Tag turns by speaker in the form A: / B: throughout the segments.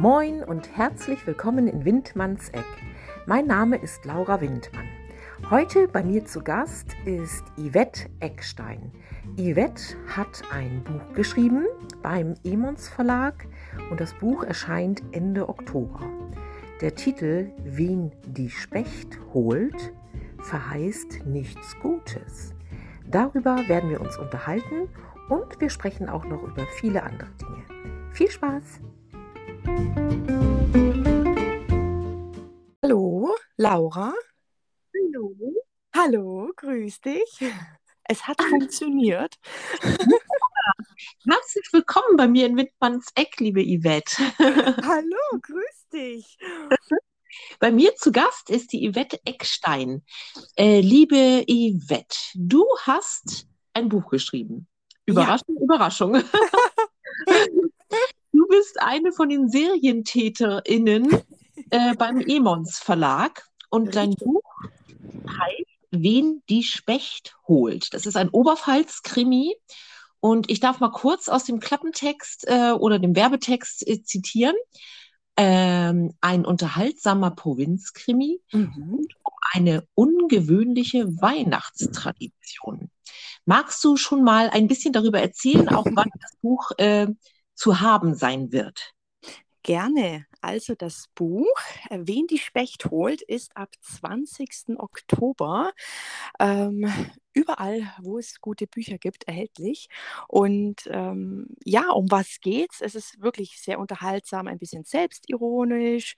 A: Moin und herzlich willkommen in Windmanns Eck. Mein Name ist Laura Windmann. Heute bei mir zu Gast ist Yvette Eckstein. Yvette hat ein Buch geschrieben beim Emons Verlag und das Buch erscheint Ende Oktober. Der Titel Wen die Specht holt verheißt nichts Gutes. Darüber werden wir uns unterhalten und wir sprechen auch noch über viele andere Dinge. Viel Spaß! Hallo, Laura.
B: Hallo.
A: Hallo, grüß dich. Es hat funktioniert.
B: Herzlich willkommen bei mir in Wittmanns Eck, liebe Yvette.
A: Hallo, grüß dich.
B: Bei mir zu Gast ist die Yvette Eckstein. Äh, liebe Yvette, du hast ein Buch geschrieben. Überraschung, ja. Überraschung. du bist eine von den SerientäterInnen äh, beim Emons Verlag und dein Buch heißt Wen die Specht holt. Das ist ein Oberpfalz-Krimi und ich darf mal kurz aus dem Klappentext äh, oder dem Werbetext äh, zitieren. Ähm, ein unterhaltsamer Provinzkrimi mhm. und eine ungewöhnliche Weihnachtstradition. Magst du schon mal ein bisschen darüber erzählen, auch wann das Buch äh, zu haben sein wird?
A: Gerne. Also das Buch äh, Wen die Specht holt ist ab 20. Oktober ähm, überall, wo es gute Bücher gibt, erhältlich. Und ähm, ja, um was geht's? Es ist wirklich sehr unterhaltsam, ein bisschen selbstironisch,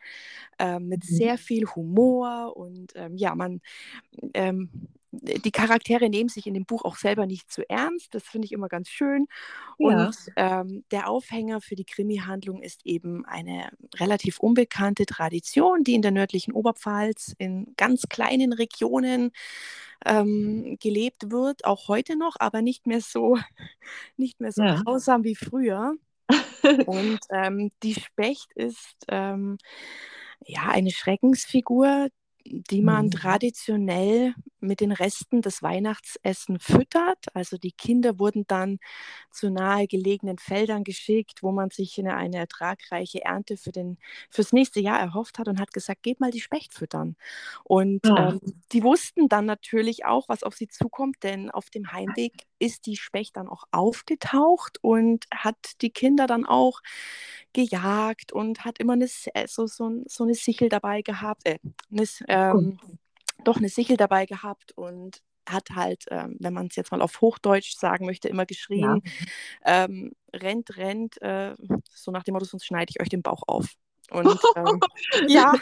A: äh, mit mhm. sehr viel Humor und ähm, ja, man ähm, die Charaktere nehmen sich in dem Buch auch selber nicht zu ernst. Das finde ich immer ganz schön. Ja. Und ähm, der Aufhänger für die Krimi-Handlung ist eben eine relativ unbekannte Tradition, die in der nördlichen Oberpfalz in ganz kleinen Regionen ähm, gelebt wird, auch heute noch, aber nicht mehr so, nicht mehr so ja. grausam wie früher. Und ähm, die Specht ist ähm, ja eine Schreckensfigur, die man mhm. traditionell mit den Resten des Weihnachtsessen füttert. Also die Kinder wurden dann zu nahegelegenen Feldern geschickt, wo man sich eine, eine ertragreiche Ernte für den, fürs nächste Jahr erhofft hat und hat gesagt, geht mal die Specht füttern. Und ja. ähm, die wussten dann natürlich auch, was auf sie zukommt, denn auf dem Heimweg ist die Specht dann auch aufgetaucht und hat die Kinder dann auch gejagt und hat immer eine, äh, so, so, so eine Sichel dabei gehabt, äh, eine, ähm, doch eine Sichel dabei gehabt und hat halt, ähm, wenn man es jetzt mal auf Hochdeutsch sagen möchte, immer geschrien, ja. ähm, rennt, rennt, äh, so nach dem Motto, sonst schneide ich euch den Bauch auf. Und ähm, ja,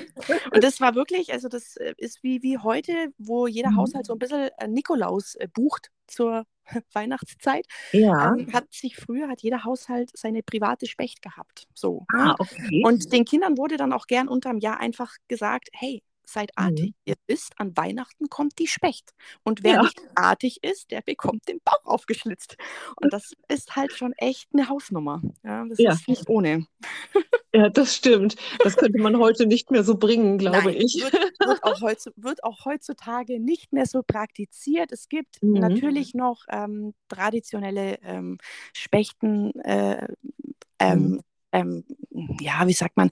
A: und das war wirklich, also das äh, ist wie, wie heute, wo jeder mhm. Haushalt so ein bisschen äh, Nikolaus bucht zur Weihnachtszeit. Ja. Ähm, hat sich früher, hat jeder Haushalt seine private Specht gehabt. So. Ne? Ah, okay. Und den Kindern wurde dann auch gern unterm Jahr einfach gesagt, hey, seid artig. Mhm. Ihr wisst, an Weihnachten kommt die Specht. Und wer ja. nicht artig ist, der bekommt den Bauch aufgeschlitzt. Und das ist halt schon echt eine Hausnummer. Ja, das ja. ist nicht ohne.
B: Ja, das stimmt. Das könnte man heute nicht mehr so bringen, glaube
A: Nein,
B: ich.
A: Wird, wird, auch wird, auch heutzutage nicht mehr so praktiziert. Es gibt mhm. natürlich noch ähm, traditionelle ähm, Spechten, äh, ähm, mhm. Ähm, ja, wie sagt man,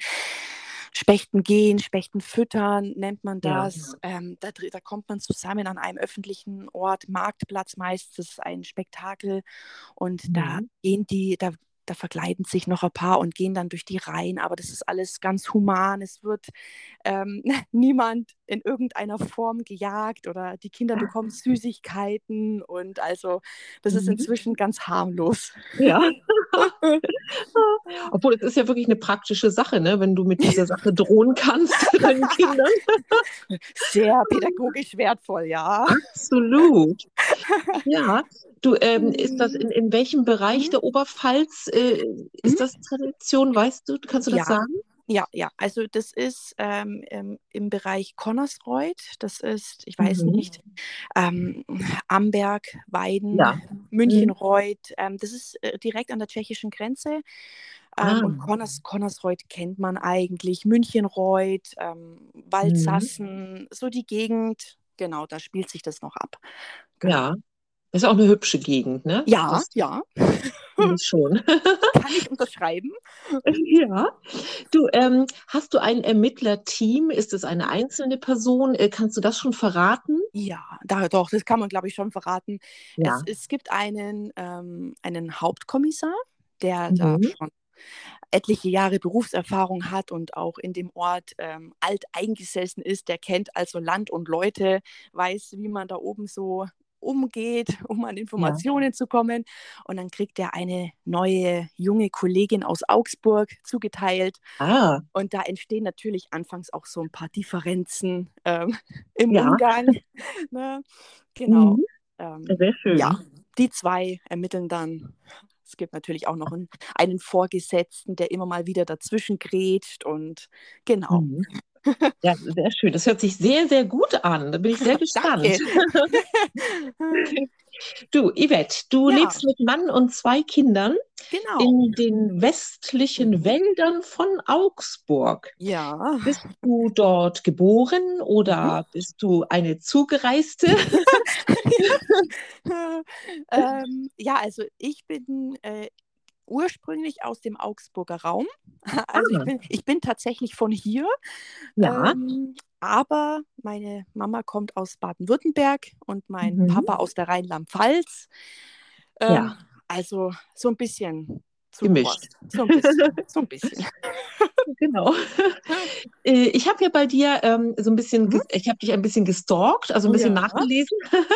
A: Spechten gehen, Spechten füttern, nennt man das. Ja. Ähm, da, da, kommt man zusammen an einem öffentlichen Ort, Marktplatz meistens, ein Spektakel. Und mhm. da gehen die, da da verkleiden sich noch ein paar und gehen dann durch die Reihen, aber das ist alles ganz human. Es wird ähm, niemand in irgendeiner Form gejagt oder die Kinder bekommen Süßigkeiten und also das ist mhm. inzwischen ganz harmlos.
B: Ja. Obwohl es ist ja wirklich eine praktische Sache, ne? wenn du mit dieser Sache drohen kannst deinen Kindern.
A: Sehr pädagogisch wertvoll, ja.
B: Absolut. Ja, Du, ähm, ist das in, in welchem Bereich mhm. der Oberpfalz äh, ist mhm. das Tradition? Weißt du, kannst du das
A: ja.
B: sagen?
A: Ja, ja, also das ist ähm, im, Bereich Connersreuth, das ist, ich weiß mhm. nicht, ähm, Amberg, Weiden, ja. Münchenreuth, mhm. ähm, das ist äh, direkt an der tschechischen Grenze. Ähm, ah. Und Conners, Connersreuth kennt man eigentlich, Münchenreuth, ähm, Waldsassen, mhm. so die Gegend, genau, da spielt sich das noch ab.
B: Genau. Ja, das ist auch eine hübsche Gegend, ne?
A: Ja, das, ja.
B: schon.
A: Kann ich unterschreiben?
B: Ja. Du, ähm, hast du ein Ermittlerteam? Ist es eine einzelne Person? Äh, kannst du das schon verraten?
A: Ja, da, doch, das kann man, glaube ich, schon verraten.
B: Ja.
A: Es, es gibt einen, ähm, einen Hauptkommissar, der da
B: Mhm.
A: schon etliche Jahre Berufserfahrung hat und auch in dem Ort ähm, alt eingesessen ist. Der kennt also Land und Leute, weiß, wie man da oben so umgeht, um an Informationen zu kommen. Und dann kriegt er eine neue junge Kollegin aus Augsburg zugeteilt.
B: Ah,
A: Und da entstehen natürlich anfangs auch so ein paar Differenzen ähm, im
B: Ja.
A: Umgang. ne? Genau.
B: Mhm.
A: Ähm,
B: sehr schön.
A: ja, die zwei ermitteln dann. Es gibt natürlich auch noch einen, einen Vorgesetzten, der immer mal wieder dazwischen grätscht und genau.
B: Mhm. Ja, sehr schön. Das hört sich sehr, sehr gut an. Da bin ich sehr gespannt. Du, Yvette, du
A: Ja.
B: lebst mit Mann und zwei Kindern
A: genau.
B: in den westlichen Wäldern von Augsburg.
A: ja.
B: Bist du dort geboren oder bist du eine Zugereiste?
A: ähm, ja, also ich bin äh, ursprünglich aus dem Augsburger Raum. Also ich
B: Ah.
A: bin, ich bin tatsächlich von hier.
B: Ja.
A: Ähm, aber meine Mama kommt aus Baden-Württemberg und mein
B: Mhm.
A: Papa aus der Rheinland-Pfalz. Ähm,
B: Ja.
A: Also so ein bisschen
B: Gemischt.
A: So ein bisschen. so ein bisschen.
B: Genau. Äh, Ich habe ja bei dir ähm, so ein bisschen, ge- ich habe dich ein bisschen gestalkt, also ein bisschen
A: Ja.
B: nachgelesen.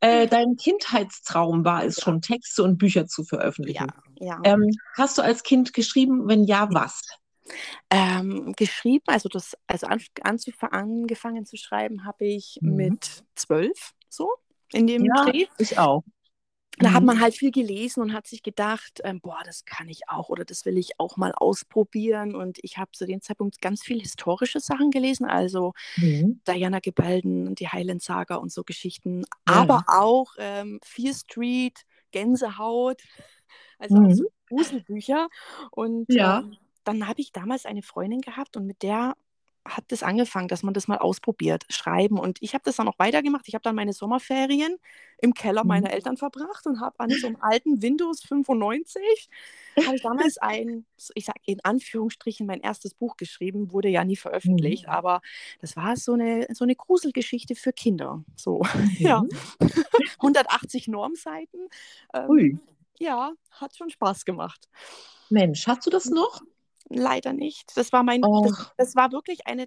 B: Äh, Dein Kindheitstraum war es schon, Texte und Bücher zu
A: Ja,
B: veröffentlichen.
A: ja.
B: Ähm, hast du als Kind geschrieben? Wenn ja, was?
A: Ähm, geschrieben, also das, also an, angefangen zu schreiben, habe ich
B: Mhm.
A: mit zwölf, so in dem
B: Ja,
A: Dreh.
B: ich auch.
A: Da hat
B: Mhm.
A: man halt viel gelesen und hat sich gedacht, ähm, boah, das kann ich auch oder das will ich auch mal ausprobieren. Und ich habe zu dem Zeitpunkt ganz viel historische Sachen gelesen, also
B: Mhm.
A: Diana Gebelden und die Highland Saga und so Geschichten,
B: Ja.
A: aber auch ähm, Fear Street, Gänsehaut, also auch
B: Mhm.
A: so Gruselbücher. Und
B: Ja.
A: ähm, dann habe ich damals eine Freundin gehabt und mit der hat das angefangen, dass man das mal ausprobiert, schreiben. Und ich habe das dann auch weitergemacht. Ich habe dann meine Sommerferien im Keller
B: Mhm.
A: meiner Eltern verbracht und habe an so einem alten Windows 95 habe ich damals ein, ich sage in Anführungsstrichen, mein erstes Buch geschrieben, wurde ja nie veröffentlicht,
B: Mhm.
A: aber das war so eine, so eine Gruselgeschichte für Kinder. So, ja,
B: Mhm.
A: 180 Normseiten. Ähm,
B: Ui.
A: Ja, hat schon Spaß gemacht.
B: Mensch, hast du das noch?
A: Leider nicht. Das war mein, das,
B: Och.
A: das war wirklich eine,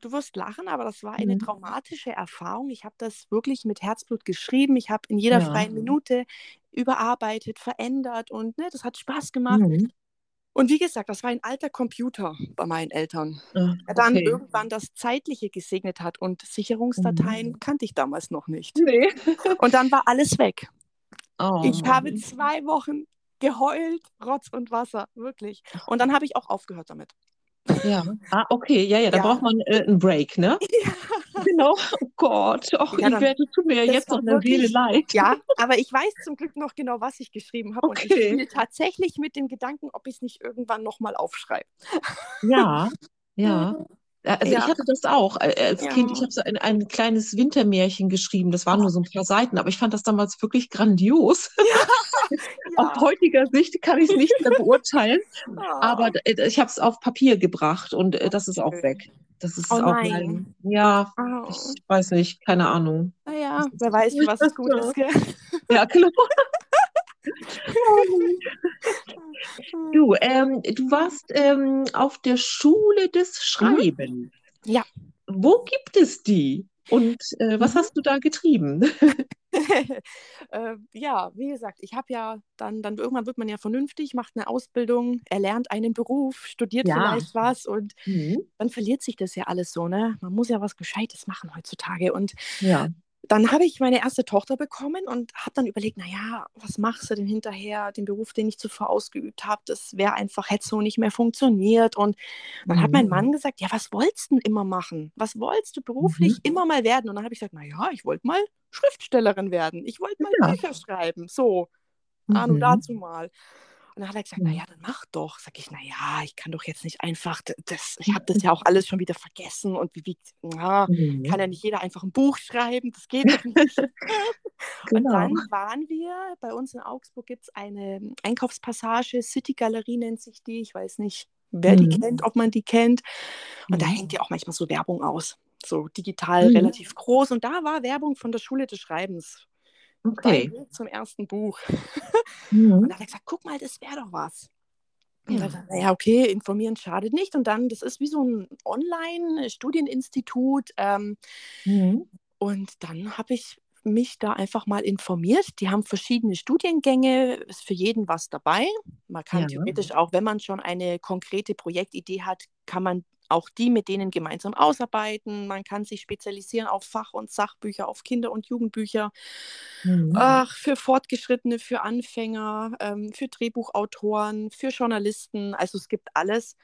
A: du wirst lachen, aber das war eine
B: Mhm.
A: traumatische Erfahrung. Ich habe das wirklich mit Herzblut geschrieben. Ich habe in jeder
B: Ja.
A: freien Minute überarbeitet, verändert und ne, das hat Spaß gemacht.
B: Mhm.
A: Und wie gesagt, das war ein alter Computer bei meinen Eltern,
B: Ah,
A: der dann
B: okay.
A: irgendwann das Zeitliche gesegnet hat und Sicherungsdateien kannte ich damals noch nicht.
B: Nee.
A: Und dann war alles weg.
B: Oh,
A: Ich habe zwei Wochen geheult, Rotz und Wasser, wirklich. Und dann habe ich auch aufgehört damit.
B: Ja. Ah, okay. Ja, ja, da
A: Ja.
B: braucht man äh, einen Break, ne?
A: Ja.
B: Genau. Oh Gott. Och,
A: Ja, dann-
B: Yvette, tut mir ja
A: das
B: jetzt noch eine Seele leid.
A: Ja, aber ich weiß zum Glück noch genau, was ich geschrieben habe. Und ich
B: Okay.
A: spiele tatsächlich mit dem Gedanken, ob ich es nicht irgendwann nochmal aufschreibe.
B: Ja, ja. Also
A: Ja.
B: ich hatte das auch äh, als
A: Ja.
B: Kind. Ich habe so ein, ein kleines Wintermärchen geschrieben. Das waren nur so ein paar Seiten, aber ich fand das damals wirklich grandios. Aus
A: Ja.
B: heutiger Sicht kann ich es nicht mehr beurteilen,
A: Ah.
B: aber äh, ich habe es auf Papier gebracht und äh, das ist auch weg. Das ist
A: Oh
B: auch
A: nein.
B: mein, ja,
A: Ah.
B: ich weiß nicht, keine Ahnung.
A: Naja, wer weiß, was gut ist. Gell?
B: Ja, genau. Du, ähm, du warst ähm, auf der Schule des Schreibens.
A: Ja.
B: Wo gibt es die? Und äh, was
A: Mhm.
B: hast du da getrieben?
A: äh, ja, wie gesagt, ich habe ja dann, dann irgendwann wird man ja vernünftig, macht eine Ausbildung, erlernt einen Beruf, studiert
B: Ja.
A: vielleicht was und
B: Mhm.
A: dann verliert sich das ja alles so, ne? Man muss ja was Gescheites machen heutzutage. Und
B: Ja.
A: Dann habe ich meine erste Tochter bekommen und habe dann überlegt, naja, was machst du denn hinterher? Den Beruf, den ich zuvor ausgeübt habe, das wäre einfach, hätte so nicht mehr funktioniert. Und dann hat mein
B: Mhm.
A: Mann gesagt, ja, was wolltest du denn immer machen? Was wolltest du beruflich
B: Mhm.
A: immer mal werden? Und dann habe ich gesagt, naja, ich wollte mal Schriftstellerin werden. Ich wollte mal
B: Ja.
A: Bücher schreiben. So, Ahnung
B: Mhm.
A: dazu mal. Und dann hat er gesagt,
B: Mhm.
A: naja, dann mach doch. Sag ich, naja, ich kann doch jetzt nicht einfach, das, ich habe das ja auch alles schon wieder vergessen und wie, wie ja,
B: Mhm.
A: kann ja nicht jeder einfach ein Buch schreiben, das geht doch nicht. Und
B: Genau.
A: dann waren wir, bei uns in Augsburg gibt es eine Einkaufspassage, City Galerie nennt sich die, ich weiß nicht, wer die
B: Mhm.
A: kennt, ob man die kennt. Und da
B: Mhm.
A: hängt ja auch manchmal so Werbung aus, so digital
B: Mhm.
A: relativ groß. Und da war Werbung von der Schule des Schreibens.
B: Okay.
A: Zum ersten Buch.
B: Mhm.
A: Und da hat er gesagt, guck mal, das wäre doch was. Und
B: Ja.
A: dann naja, okay, informieren schadet nicht. Und dann, das ist wie so ein Online-Studieninstitut. Ähm,
B: Mhm.
A: und dann habe ich mich da einfach mal informiert. Die haben verschiedene Studiengänge, ist für jeden was dabei. Man kann
B: Ja.
A: theoretisch auch, wenn man schon eine konkrete Projektidee hat, kann man auch die mit denen gemeinsam ausarbeiten. Man kann sich spezialisieren auf Fach- und Sachbücher, auf Kinder- und Jugendbücher.
B: Mhm.
A: Ach, für Fortgeschrittene, für Anfänger, ähm, für Drehbuchautoren, für Journalisten. Also es gibt alles.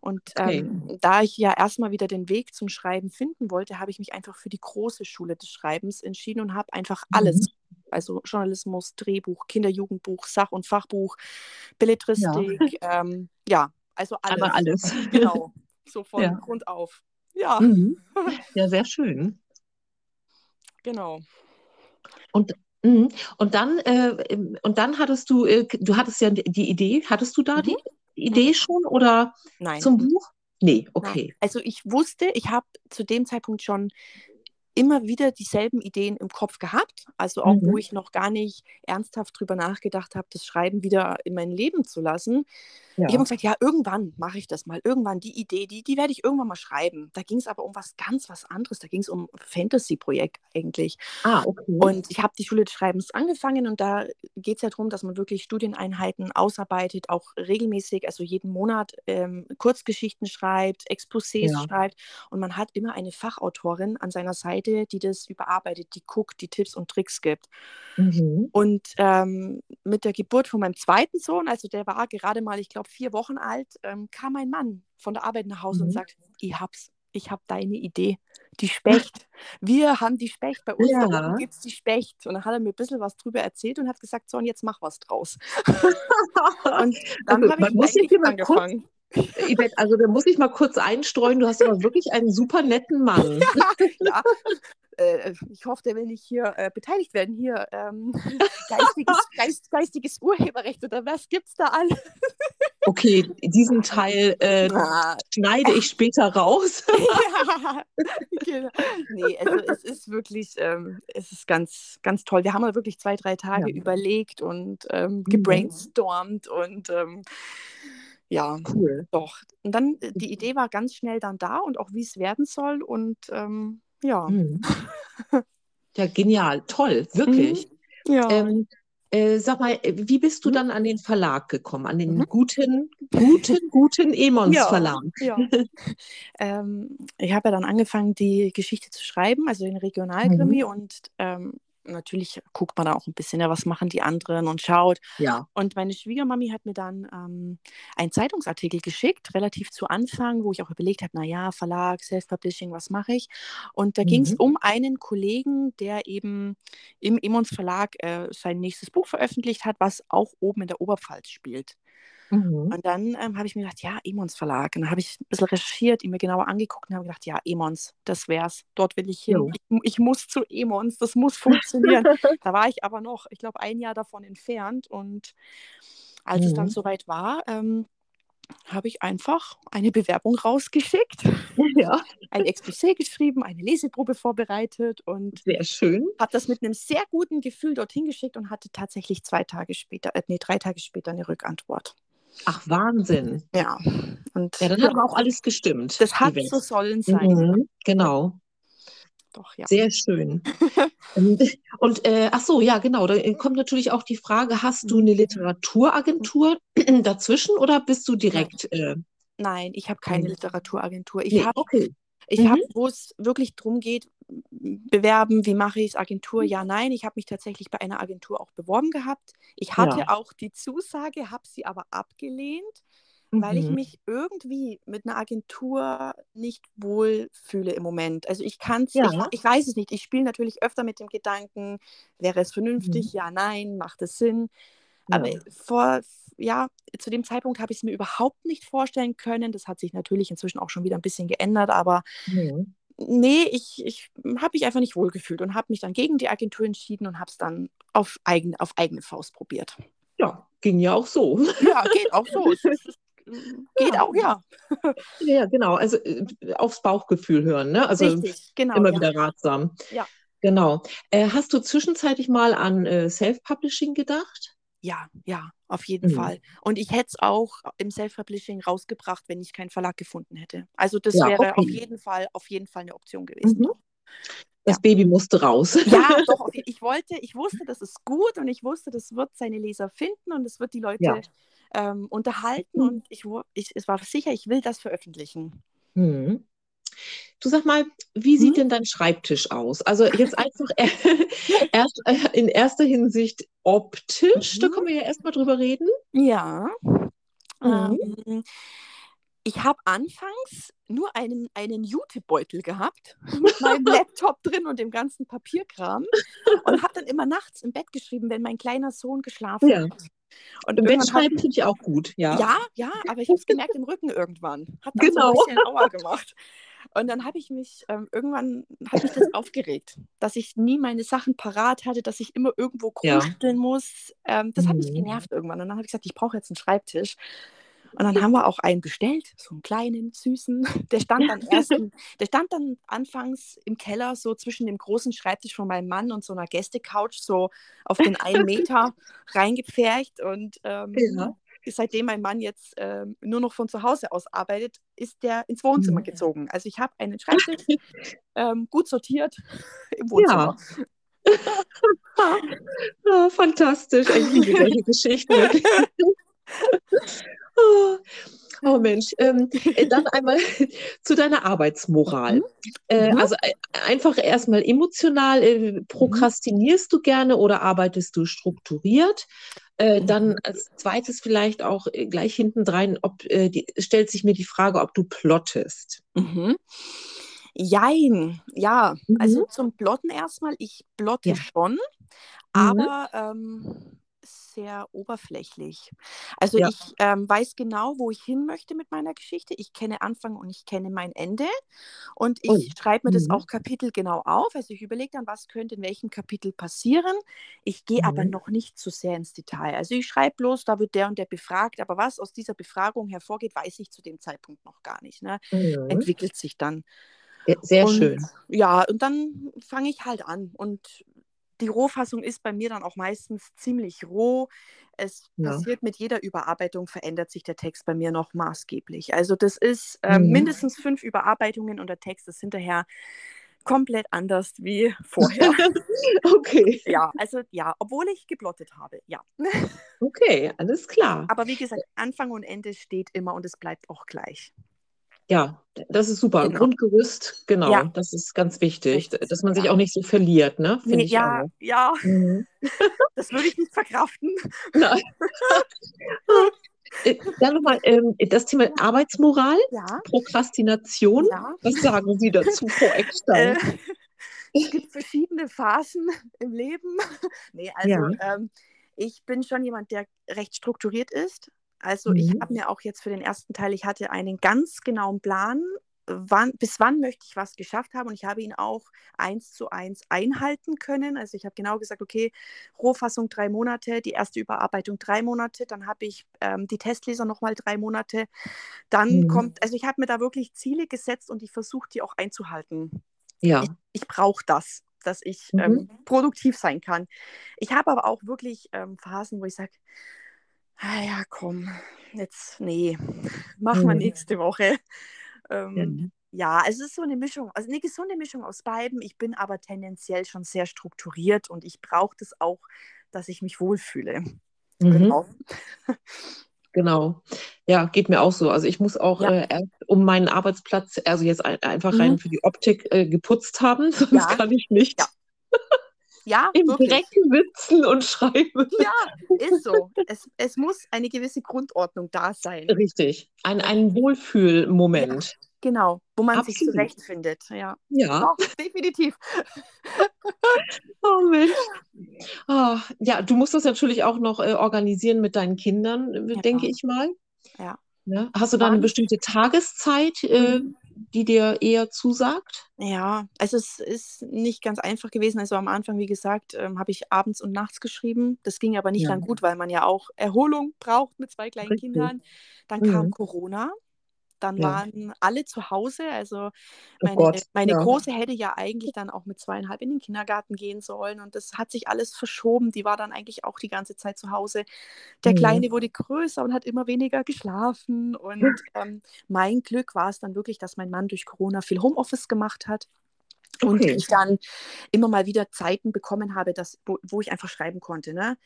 A: Und
B: Okay.
A: ähm, da ich ja erstmal wieder den Weg zum Schreiben finden wollte, habe ich mich einfach für die große Schule des Schreibens entschieden und habe einfach alles.
B: Mhm.
A: Also Journalismus, Drehbuch, Kinder-Jugendbuch, Sach- und Fachbuch, Belletristik, ähm, ja, also alles.
B: Einmal alles.
A: Genau, so von
B: Ja.
A: Grund auf. Ja,
B: Mhm. Ja, sehr schön.
A: genau.
B: Mhm. Und dann, äh, ähm, und dann hattest du, äh, du hattest ja die Idee, hattest du da
A: Mhm.
B: die Idee schon oder
A: Nein.
B: zum Buch? Nee,
A: Nein.
B: okay.
A: Also ich wusste, ich habe zu dem Zeitpunkt schon immer wieder dieselben Ideen im Kopf gehabt. Also auch, wo
B: Mhm.
A: ich noch gar nicht ernsthaft drüber nachgedacht habe, das Schreiben wieder in mein Leben zu lassen. Ich habe
B: Ja.
A: gesagt, ja, irgendwann mache ich das mal. Irgendwann die Idee, die, die werde ich irgendwann mal schreiben. Da ging es aber um was ganz was anderes. Da ging es um Fantasy-Projekt eigentlich.
B: Ah, okay.
A: Und ich habe die Schule des Schreibens angefangen und da geht es ja darum, dass man wirklich Studieneinheiten ausarbeitet, auch regelmäßig, also jeden Monat ähm, Kurzgeschichten schreibt, Exposés
B: Ja.
A: schreibt und man hat immer eine Fachautorin an seiner Seite, die das überarbeitet, die guckt, die Tipps und Tricks gibt.
B: Mhm.
A: Und ähm, mit der Geburt von meinem zweiten Sohn, also der war gerade mal, ich glaube, vier Wochen alt, ähm, kam mein Mann von der Arbeit nach Hause und
B: Mhm.
A: sagt, ich hab's, ich habe deine Idee. Die Specht. Wir haben die Specht. Bei uns
B: Ja.
A: gibt es die Specht. Und dann hat er mir ein bisschen was drüber erzählt und hat gesagt, so, und jetzt mach was draus. Und dann
B: Also,
A: habe
B: man
A: ich
B: muss kurz-
A: angefangen.
B: Yvette, also da muss ich mal kurz einstreuen, du hast aber wirklich einen super netten Mann.
A: ja. Äh, ich hoffe, der will nicht hier äh, beteiligt werden. Hier ähm, geistiges, Geist, geistiges Urheberrecht oder was gibt's da alles?
B: Okay, diesen Teil äh, schneide ich später raus.
A: ja, genau. Nee, also es ist wirklich, ähm, es ist ganz, ganz toll. Wir haben ja wirklich zwei, drei Tage
B: Ja.
A: überlegt und ähm,
B: Mhm.
A: gebrainstormt und ähm, ja,
B: Cool.
A: doch. Und dann, äh, die Idee war ganz schnell dann da und auch wie es werden soll und ähm, ja.
B: Mhm. Ja, genial, toll, wirklich.
A: ja.
B: Ähm, äh, sag mal, äh, wie bist du
A: Mhm.
B: dann an den Verlag gekommen? An den
A: Mhm.
B: guten, guten, guten Emons
A: Ja.
B: Verlag?
A: Ja. ähm, ich habe ja dann angefangen, die Geschichte zu schreiben, also den Regionalkrimi und ähm, natürlich guckt man da auch ein bisschen, ja, was machen die anderen und schaut.
B: Ja.
A: Und meine Schwiegermami hat mir dann ähm, einen Zeitungsartikel geschickt, relativ zu Anfang, wo ich auch überlegt habe, naja, Verlag, Self-Publishing, was mache ich? Und da ging es
B: Mhm.
A: um einen Kollegen, der eben im Emons Verlag äh, sein nächstes Buch veröffentlicht hat, was auch oben in der Oberpfalz spielt.
B: Mhm.
A: Und dann ähm, habe ich mir gedacht, ja, Emons Verlag. Und dann habe ich ein bisschen recherchiert, ihn mir genauer angeguckt und habe gedacht, ja, Emons, das wär's. Dort will ich hin. Ich, ich muss zu Emons, das muss funktionieren. da war ich aber noch, ich glaube, ein Jahr davon entfernt. Und als es dann
B: Mhm.
A: soweit war, ähm, habe ich einfach eine Bewerbung rausgeschickt,
B: Ja,
A: ein Exposé geschrieben, eine Leseprobe vorbereitet und
B: sehr schön.
A: habe das mit einem sehr guten Gefühl dorthin geschickt und hatte tatsächlich zwei Tage später, äh, nee, drei Tage später eine Rückantwort.
B: Ach, Wahnsinn.
A: Ja, und
B: Ja, dann hat aber auch alles gestimmt.
A: das hat so sollen sein.
B: Mhm, genau.
A: Doch, ja.
B: Sehr schön. Und äh, ach so, ja, genau. Da kommt natürlich auch die Frage: Hast du eine Literaturagentur dazwischen oder bist du direkt? Äh,
A: Nein, ich habe keine. Literaturagentur. Ich
B: nee,
A: habe,
B: okay.
A: ich
B: Mhm.
A: habe, wo es wirklich darum geht, bewerben, wie mache ich es, Agentur, ja, nein. Ich habe mich tatsächlich bei einer Agentur auch beworben gehabt. Ich hatte
B: Ja.
A: auch die Zusage, habe sie aber abgelehnt, weil ich
B: Mhm.
A: mich irgendwie mit einer Agentur nicht wohl fühle im Moment. Also ich kann es,
B: Ja.
A: ich, ich weiß es nicht. Ich spiele natürlich öfter mit dem Gedanken, wäre es
B: Mhm.
A: vernünftig, ja, nein, macht es Sinn. Aber vor, ja, zu dem Zeitpunkt habe ich es mir überhaupt nicht vorstellen können. Das hat sich natürlich inzwischen auch schon wieder ein bisschen geändert, aber
B: Mhm.
A: Nee, ich, ich habe mich einfach nicht wohlgefühlt und habe mich dann gegen die Agentur entschieden und habe es dann auf eigene, auf eigene Faust probiert.
B: Ja, ging ja auch so.
A: Ja, geht auch so. Es, geht
B: Ja.
A: auch, ja.
B: Ja, genau. Also äh, aufs Bauchgefühl hören, ne? Also
A: Richtig, genau.
B: immer
A: ja.
B: wieder ratsam.
A: Ja.
B: Genau. Äh, hast du zwischenzeitlich mal an äh, Self-Publishing gedacht?
A: Ja, ja, auf jeden
B: Mhm.
A: Fall. Und ich hätte es auch im Self-Publishing rausgebracht, wenn ich keinen Verlag gefunden hätte. Also das
B: Ja,
A: wäre auf
B: okay.
A: jeden Fall, auf jeden Fall eine Option gewesen.
B: Mhm. Das Baby musste raus.
A: Ja, doch, auf, ich wollte, ich wusste, das ist gut und ich wusste, das wird seine Leser finden und es wird die Leute
B: Ja.
A: ähm, unterhalten
B: Mhm.
A: und ich, ich, es war sicher, ich will das veröffentlichen.
B: Mhm. Du sag mal, wie sieht
A: Mhm.
B: denn dein Schreibtisch aus? Also jetzt einfach erst äh, in erster Hinsicht optisch, da
A: Mhm.
B: können wir ja erstmal drüber reden.
A: Ja.
B: Mhm.
A: Ähm, ich habe anfangs nur einen, einen Jutebeutel gehabt mit meinem Laptop drin und dem ganzen Papierkram und habe dann immer nachts im Bett geschrieben, wenn mein kleiner Sohn geschlafen
B: Ja.
A: hat. Und
B: Im Bett schreiben finde ich auch gut, ja.
A: Ja, ja, aber ich habe es gemerkt im Rücken irgendwann. Hat dann
B: Genau.
A: so ein bisschen Aua gemacht. Und dann habe ich mich, ähm, irgendwann hat mich das aufgeregt, dass ich nie meine Sachen parat hatte, dass ich immer irgendwo
B: Ja.
A: krusteln muss. Ähm, das hat mich
B: Mhm.
A: genervt irgendwann. Und dann habe ich gesagt, ich brauche jetzt einen Schreibtisch. Und dann haben wir auch einen bestellt, so einen kleinen, süßen. Der stand dann erst, im- der stand dann anfangs im Keller, so zwischen dem großen Schreibtisch von meinem Mann und so einer Gästecouch, so auf den einen Meter reingepfercht. Und ähm,
B: Ja.
A: Seitdem mein Mann jetzt ähm, nur noch von zu Hause aus arbeitet, ist der ins Wohnzimmer
B: Mhm.
A: gezogen. Also ich habe einen Schreibtisch ähm, gut sortiert im Wohnzimmer.
B: Ah, fantastisch. Ich liebe solche Geschichten. Oh, oh Mensch, ähm, äh, dann einmal zu deiner Arbeitsmoral. Äh,
A: Mhm.
B: also äh, einfach erstmal emotional, äh, prokrastinierst du gerne oder arbeitest du strukturiert? Äh, dann
A: Mhm.
B: als zweites vielleicht auch äh, gleich hintendrein, ob äh, die, stellt sich mir die Frage, ob du plottest.
A: Mhm. Jein, ja.
B: Mhm.
A: Also zum Plotten erstmal, ich plotte
B: Ja.
A: schon,
B: Mhm.
A: aber ähm, sehr oberflächlich. Also
B: Ja.
A: ich ähm, weiß genau, wo ich hin möchte mit meiner Geschichte. Ich kenne Anfang und ich kenne mein Ende. Und ich
B: Oh.
A: schreibe mir das
B: Mhm.
A: auch kapitelgenau auf. Also ich überlege dann, was könnte in welchem Kapitel passieren. Ich gehe aber
B: Mhm.
A: noch nicht zu sehr ins Detail. Also ich schreibe bloß, da wird der und der befragt. Aber was aus dieser Befragung hervorgeht, weiß ich zu dem Zeitpunkt noch gar nicht. Ne?
B: Mhm.
A: Entwickelt sich dann.
B: Sehr
A: Und
B: schön.
A: ja, und dann fange ich halt an. Und die Rohfassung ist bei mir dann auch meistens ziemlich roh. Es
B: Ja.
A: passiert mit jeder Überarbeitung, verändert sich der Text bei mir noch maßgeblich. Also das ist ähm,
B: Mhm.
A: mindestens fünf Überarbeitungen und der Text ist hinterher komplett anders wie vorher.
B: Okay,
A: ja, also ja, obwohl ich geblottet habe, ja.
B: okay, alles klar.
A: Aber wie gesagt, Anfang und Ende steht immer und es bleibt auch gleich.
B: Ja, das ist super.
A: Genau.
B: Grundgerüst, genau,
A: Ja.
B: das ist ganz wichtig, dass man sich
A: ja.
B: auch nicht so verliert, ne? Finde
A: Nee,
B: ich
A: ja,
B: auch.
A: ja,
B: Mhm.
A: das würde ich nicht verkraften.
B: Nein. Äh, Dann nochmal ähm, das Thema Arbeitsmoral,
A: Ja,
B: Prokrastination.
A: ja.
B: Was sagen Sie dazu, Frau Eckstein?
A: Äh, es gibt verschiedene Phasen im Leben. Nee, also ähm, ich bin schon jemand, der recht strukturiert ist. Also ich
B: Mhm.
A: habe mir auch jetzt für den ersten Teil, ich hatte einen ganz genauen Plan, wann, bis wann möchte ich was geschafft haben und ich habe ihn auch eins zu eins einhalten können. Also ich habe genau gesagt, okay, Rohfassung drei Monate, die erste Überarbeitung drei Monate, dann habe ich ähm, die Testleser nochmal drei Monate. Dann
B: Mhm.
A: kommt, also ich habe mir da wirklich Ziele gesetzt und ich versuche die auch einzuhalten
B: Ja,
A: ich, ich brauche das, dass ich
B: Mhm.
A: ähm, produktiv sein kann. Ich habe aber auch wirklich ähm, Phasen, wo ich sage, ah ja, komm, jetzt, nee, machen wir
B: Mhm.
A: nächste Woche. Ähm,
B: Ja.
A: ja, also es ist so eine Mischung, also eine gesunde Mischung aus beiden. Ich bin aber tendenziell schon sehr strukturiert und ich brauche das auch, dass ich mich wohlfühle.
B: Mhm.
A: Genau.
B: Genau. Ja, geht mir auch so. Also ich muss auch
A: Ja.
B: äh, erst um meinen Arbeitsplatz, also jetzt ein, einfach
A: Mhm.
B: rein für die Optik äh, geputzt haben, sonst
A: Ja.
B: kann ich nicht
A: Ja. Ja,
B: im
A: wirklich.
B: Dreck sitzen und schreiben.
A: Ja, ist so. Es, es muss eine gewisse Grundordnung da sein.
B: Richtig. Ein, ein Wohlfühlmoment.
A: Genau, wo man sich
B: Absolut.
A: zurechtfindet. Ja,
B: Ja.
A: Doch, definitiv.
B: Oh Mensch. Ah, ja, du musst das natürlich auch noch äh, organisieren mit deinen Kindern, äh,
A: Ja.
B: denke ich mal.
A: Ja.
B: Ne? Hast du da eine bestimmte Tageszeit, äh,
A: Mhm.
B: Die dir eher zusagt?
A: Ja, also es ist nicht ganz einfach gewesen. Also am Anfang, wie gesagt, ähm, habe ich abends und nachts geschrieben. Das ging aber nicht
B: Ja.
A: dann gut, weil man ja auch Erholung braucht mit zwei kleinen
B: Richtig.
A: Kindern. Dann kam
B: Mhm.
A: Corona. Dann
B: Ja.
A: waren alle zu Hause. Also
B: Oh
A: meine,
B: Gott,
A: meine
B: ja.
A: Große hätte ja eigentlich dann auch mit zweieinhalb in den Kindergarten gehen sollen. Und das hat sich alles verschoben. Die war dann eigentlich auch die ganze Zeit zu Hause. Der
B: Mhm.
A: Kleine wurde größer und hat immer weniger geschlafen. Und ähm, mein Glück war es dann wirklich, dass mein Mann durch Corona viel Homeoffice gemacht hat. Und
B: Okay.
A: ich dann immer mal wieder Zeiten bekommen habe, dass, wo, wo ich einfach schreiben konnte. Ne?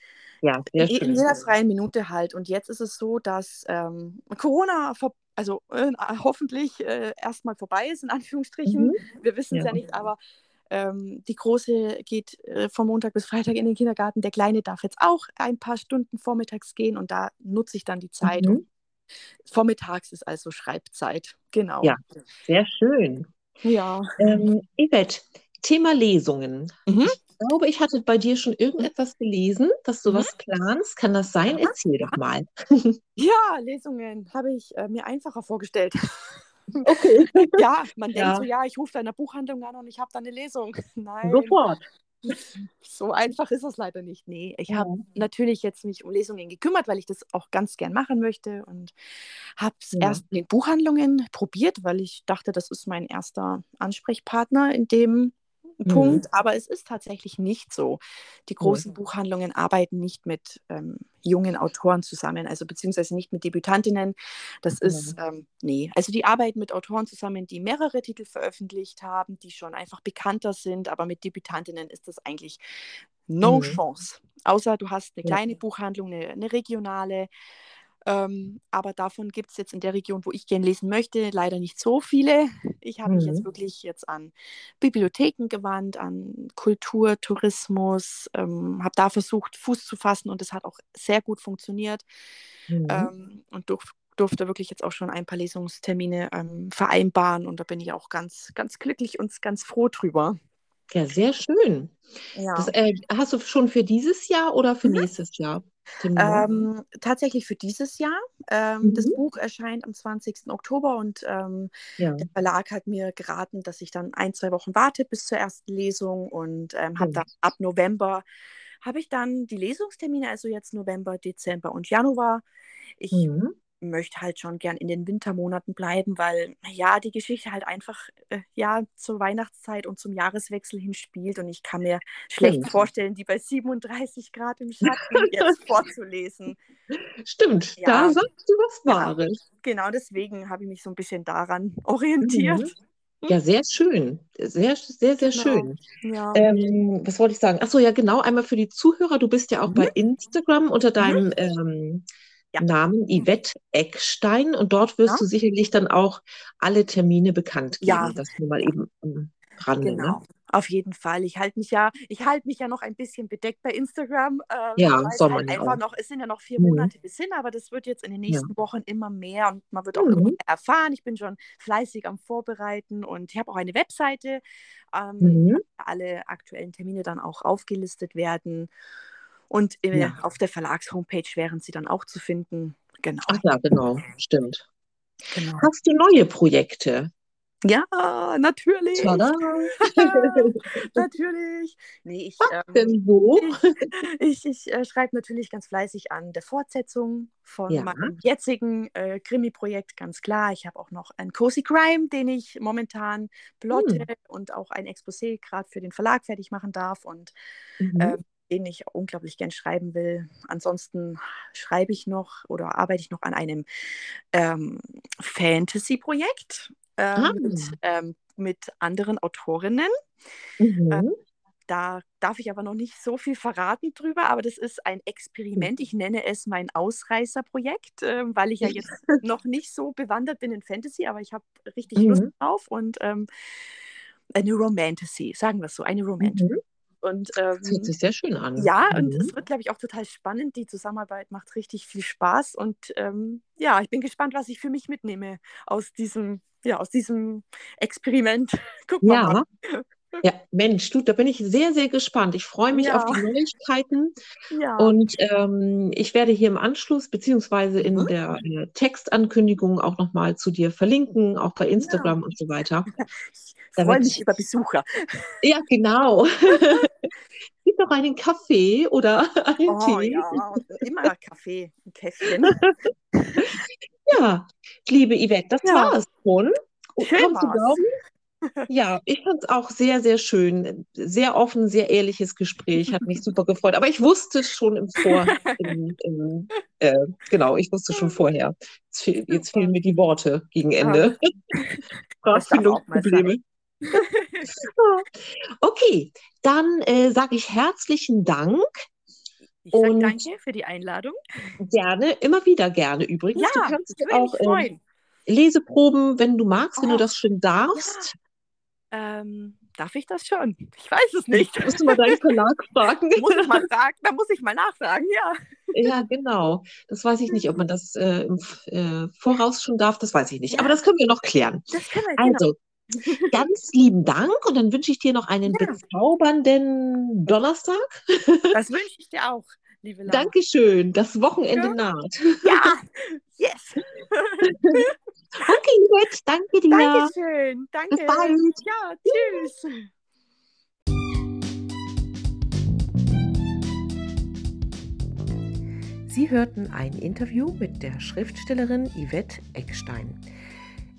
B: Ja,
A: In, in jeder freien Minute halt. Und jetzt ist es so, dass ähm, Corona vor, also äh, hoffentlich äh, erstmal vorbei ist, in Anführungsstrichen.
B: Mhm.
A: Wir wissen es
B: Ja.
A: ja nicht, aber ähm, die Große geht äh, von Montag bis Freitag in den Kindergarten. Der Kleine darf jetzt auch ein paar Stunden vormittags gehen und da nutze ich dann die Zeit.
B: Mhm.
A: Und vormittags ist also Schreibzeit. Genau.
B: Ja, sehr schön.
A: Ja.
B: Ähm, Yvette, Thema Lesungen.
A: Mhm.
B: Ich glaube, ich hatte bei dir schon irgendetwas gelesen, dass du
A: Mhm.
B: was planst. Kann das sein?
A: Ja,
B: Erzähl doch mal.
A: Ja, Lesungen habe ich äh, mir einfacher vorgestellt.
B: Okay.
A: ja, man
B: Ja.
A: denkt so, ja, ich rufe da in der Buchhandlung an und ich habe da eine Lesung. Nein,
B: Sofort.
A: So einfach ist es leider nicht. Nee, ich habe
B: Ja.
A: natürlich jetzt mich um Lesungen gekümmert, weil ich das auch ganz gern machen möchte und habe es
B: Ja.
A: erst in den Buchhandlungen probiert, weil ich dachte, das ist mein erster Ansprechpartner in dem
B: Mhm.
A: Punkt, aber es ist tatsächlich nicht so. Die
B: Mhm.
A: großen Buchhandlungen arbeiten nicht mit ähm, jungen Autoren zusammen, also beziehungsweise nicht mit Debütantinnen. Das
B: Genau.
A: ist, ähm, nee, also die arbeiten mit Autoren zusammen, die mehrere Titel veröffentlicht haben, die schon einfach bekannter sind, aber mit Debütantinnen ist das eigentlich no
B: Mhm.
A: chance. Außer du hast eine kleine Buchhandlung, eine, eine regionale. Ähm, aber davon gibt es jetzt in der Region, wo ich gern lesen möchte, leider nicht so viele. Ich habe mich jetzt
B: Mhm.
A: wirklich jetzt an Bibliotheken gewandt, an Kultur, Tourismus, ähm, habe da versucht, Fuß zu fassen und das hat auch sehr gut funktioniert
B: Mhm.
A: ähm, und durf, durfte wirklich jetzt auch schon ein paar Lesungstermine ähm, vereinbaren und da bin ich auch ganz, ganz glücklich und ganz froh drüber.
B: Ja, sehr schön.
A: Ja.
B: Das, äh, hast du schon für dieses Jahr oder für
A: Mhm.
B: nächstes Jahr Termine?
A: Ähm, tatsächlich für dieses Jahr. Ähm, Das
B: Mhm.
A: Buch erscheint am 20. Oktober und ähm,
B: Ja,
A: der Verlag hat mir geraten, dass ich dann ein, zwei Wochen warte bis zur ersten Lesung und ähm, habe
B: Schön.
A: dann ab November habe ich dann die Lesungstermine, also jetzt November, Dezember und Januar. Ich
B: Mhm.
A: Möchte halt schon gern in den Wintermonaten bleiben, weil ja die Geschichte halt einfach äh, ja zur Weihnachtszeit und zum Jahreswechsel hin spielt und ich kann mir schlecht
B: Stimmt.
A: vorstellen, die bei 37 Grad im Schatten jetzt vorzulesen.
B: Stimmt,
A: Ja.
B: da sagst du was
A: Ja.
B: Wahres.
A: Genau deswegen habe ich mich so ein bisschen daran orientiert.
B: Mhm. Ja, sehr schön. Sehr, sehr, sehr
A: Genau.
B: schön.
A: Ja.
B: Ähm, was wollte ich sagen? Achso, ja, genau. Einmal für die Zuhörer. Du bist ja auch
A: Mhm.
B: bei Instagram unter deinem ähm,
A: Ja.
B: Namen Yvette Eckstein und dort wirst
A: Genau.
B: du sicherlich dann auch alle Termine bekannt geben.
A: Ja.
B: Das nur mal eben Rande, ne?
A: Genau, auf jeden Fall. Ich halte mich ja, ich halte mich ja noch ein bisschen bedeckt bei Instagram. Ähm,
B: Ja, soll
A: halt
B: man ja
A: einfach
B: auch.
A: noch, es sind ja noch vier
B: Mhm.
A: Monate bis hin, aber das wird jetzt in den
B: Ja.
A: nächsten Wochen immer mehr und man wird auch
B: Mhm.
A: erfahren. Ich bin schon fleißig am Vorbereiten und ich habe auch eine Webseite, ähm,
B: Mhm.
A: wo alle aktuellen Termine dann auch aufgelistet werden. Und äh,
B: Ja.
A: auf der Verlagshomepage wären sie dann auch zu finden. Genau.
B: Ach ja, genau. Stimmt.
A: genau.
B: Hast du neue Projekte?
A: Ja, natürlich.
B: Tada!
A: Natürlich. Nee, ich,
B: Was
A: ähm,
B: denn so?
A: ich, ich äh, schreibe natürlich ganz fleißig an der Fortsetzung von
B: Ja.
A: meinem jetzigen äh, Krimi-Projekt, ganz klar. Ich habe auch noch einen Cozy Crime, den ich momentan plotte
B: Hm.
A: und auch ein Exposé gerade für den Verlag fertig machen darf und
B: Mhm.
A: ähm, den ich unglaublich gern schreiben will. Ansonsten schreibe ich noch oder arbeite ich noch an einem ähm, Fantasy-Projekt ähm,
B: Ah.
A: mit, ähm, mit anderen Autorinnen.
B: Mhm.
A: Da darf ich aber noch nicht so viel verraten drüber, aber das ist ein Experiment. Ich nenne es mein Ausreißerprojekt, ähm, weil ich ja jetzt noch nicht so bewandert bin in Fantasy, aber ich habe richtig Lust
B: Mhm.
A: drauf und ähm, eine Romantasy, sagen wir es so, eine Romantasy.
B: Mhm.
A: Und
B: Das hört
A: ähm,
B: sich sehr schön an.
A: ja, und
B: Mhm.
A: es wird, glaube ich, auch total spannend. Die Zusammenarbeit macht richtig viel Spaß und ähm, ja, ich bin gespannt, was ich für mich mitnehme aus diesem, ja, aus diesem Experiment. Guck mal.
B: Ja, Ja, Mensch, du, da bin ich sehr, sehr gespannt. Ich freue mich
A: Ja.
B: auf die Neuigkeiten
A: Ja.
B: und ähm, ich werde hier im Anschluss beziehungsweise in
A: Mhm.
B: der äh, Textankündigung auch nochmal zu dir verlinken, auch bei Instagram und so weiter.
A: ich
B: damit-
A: freue mich über Besucher.
B: Ja, genau. Gib doch einen Kaffee oder einen
A: Oh
B: Tee.
A: ja, immer Kaffee, ein Käffchen.
B: Ja, liebe Yvette, das
A: Ja.
B: war's schon.
A: Schön
B: kannst du glauben? Ja, ich fand es auch sehr, sehr schön. Sehr offen, sehr ehrliches Gespräch. Hat mich super gefreut. Aber ich wusste es schon im Vor. Im, im, äh, genau, ich wusste schon vorher. Jetzt, fehl, jetzt fehlen mir die Worte gegen Ende. Sprachfindungsprobleme. Okay, dann äh, sage ich herzlichen Dank.
A: Ich
B: Und-
A: danke für die Einladung.
B: Gerne, immer wieder gerne übrigens.
A: Ja,
B: du kannst auch ähm,
A: freuen.
B: Leseproben, wenn du magst, wenn du
A: Oh,
B: das schon darfst.
A: Ähm, darf ich das schon? Ich weiß es nicht.
B: Musst du mal deinen Verlag fragen.
A: muss ich mal fragen, da muss ich mal nachfragen, ja.
B: Ja, genau. Das weiß ich nicht, ob man das äh, im äh, Voraus schon darf, das weiß ich nicht.
A: Ja.
B: Aber das können wir noch klären.
A: Das können wir, genau.
B: Also, ganz lieben Dank und dann wünsche ich dir noch einen
A: Ja.
B: bezaubernden Donnerstag.
A: Das wünsche ich dir auch, liebe Laura.
B: Dankeschön. Das Wochenende
A: Ja.
B: naht.
A: Ja, yes.
B: Okay, Yvette, danke dir.
A: Dankeschön. Danke.
B: Bis bald.
A: Ja, tschüss.
C: Sie hörten ein Interview mit der Schriftstellerin Yvette Eckstein.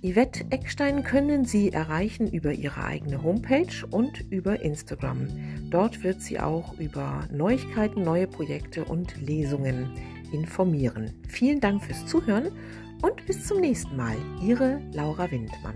C: Yvette Eckstein können Sie erreichen über ihre eigene Homepage und über Instagram. Dort wird sie auch über Neuigkeiten, neue Projekte und Lesungen informieren. Vielen Dank fürs Zuhören und bis zum nächsten Mal. Ihre Laura Windmann.